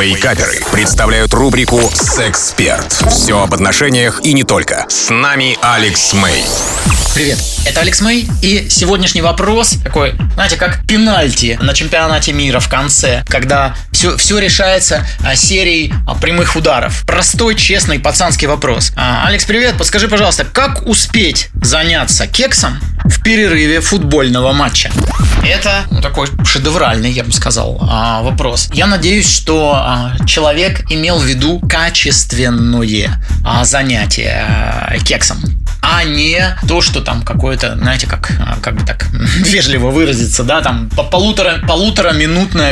Вейкаперы представляют рубрику «Сексперт». Все об отношениях и не только. С нами Алекс Мэй. Привет, это Алекс Мэй, и сегодняшний вопрос такой, знаете, как пенальти на чемпионате мира в конце, когда все, все решается а, серией а, прямых ударов. Простой, честный, пацанский вопрос. А, Алекс, привет, подскажи, пожалуйста, как успеть заняться кексом в перерыве футбольного матча? Это ну, такой шедевральный, я бы сказал, а, вопрос. Я надеюсь, что а, человек имел в виду качественное а, занятие кексом а не то, что там какое-то, знаете, как, как бы так вежливо выразиться, да, там по полутора, полутора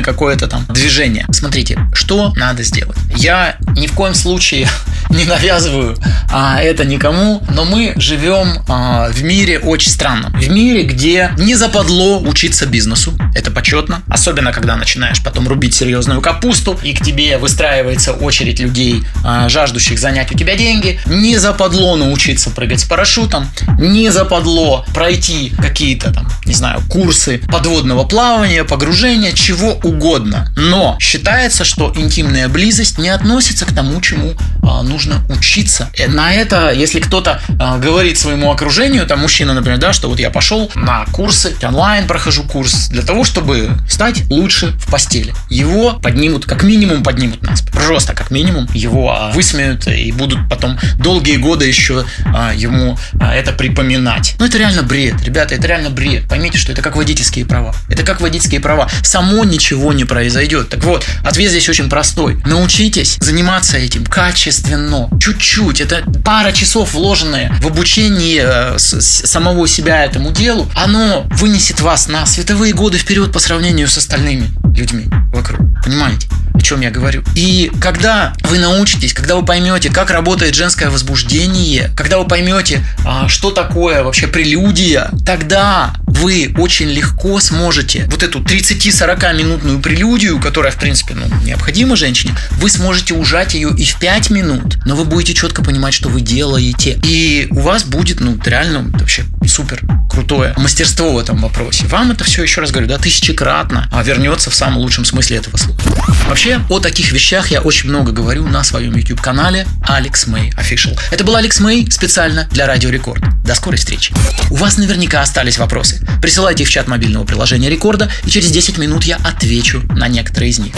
какое-то там движение. Смотрите, что надо сделать. Я ни в коем случае не навязываю а, это никому, но мы живем а, в мире очень странном. В мире, где не западло учиться бизнесу. Это почетно. Особенно, когда начинаешь потом рубить серьезную капусту, и к тебе выстраивается очередь людей, а, жаждущих занять у тебя деньги. Не западло научиться прыгать с парашютом. Не западло пройти какие-то там, не знаю, курсы подводного плавания, погружения, чего угодно. Но считается, что интимная близость не относится к тому, чему а, нужно учиться. Э, на это, если кто-то а, говорит своему окружению, там мужчина, например, да, что вот я пошел на курсы, онлайн прохожу курс для того, чтобы стать лучше в постели. Его поднимут, как минимум поднимут нас. Просто как минимум его а, высмеют и будут потом долгие годы еще а, ему а, это припоминать. Но это реально бред, ребята, это реально бред. Поймите, что это как водительские права. Это как водительские права. Само ничего не произойдет. Так вот, ответ здесь очень простой. Научитесь заниматься этим качественно. Чуть-чуть. Это пара часов вложенные в обучение э, самого себя этому делу. Оно вынесет вас на световые годы вперед по сравнению с остальными людьми вокруг. Понимаете? Чем я говорю. И когда вы научитесь, когда вы поймете, как работает женское возбуждение, когда вы поймете, а, что такое вообще прелюдия, тогда вы очень легко сможете вот эту 30-40 минутную прелюдию, которая, в принципе, ну, необходима женщине, вы сможете ужать ее и в 5 минут, но вы будете четко понимать, что вы делаете. И у вас будет, ну, реально вообще супер крутое мастерство в этом вопросе. Вам это все, еще раз говорю, да, тысячекратно а вернется в самом лучшем смысле этого слова. Вообще, о таких вещах я очень много говорю на своем YouTube-канале Alex May Official. Это был Алекс Мэй специально для Радио Рекорд. До скорой встречи. У вас наверняка остались вопросы. Присылайте их в чат мобильного приложения Рекорда, и через 10 минут я отвечу на некоторые из них.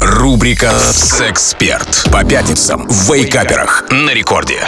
Рубрика «Сексперт» по пятницам в Вейкаперах на Рекорде.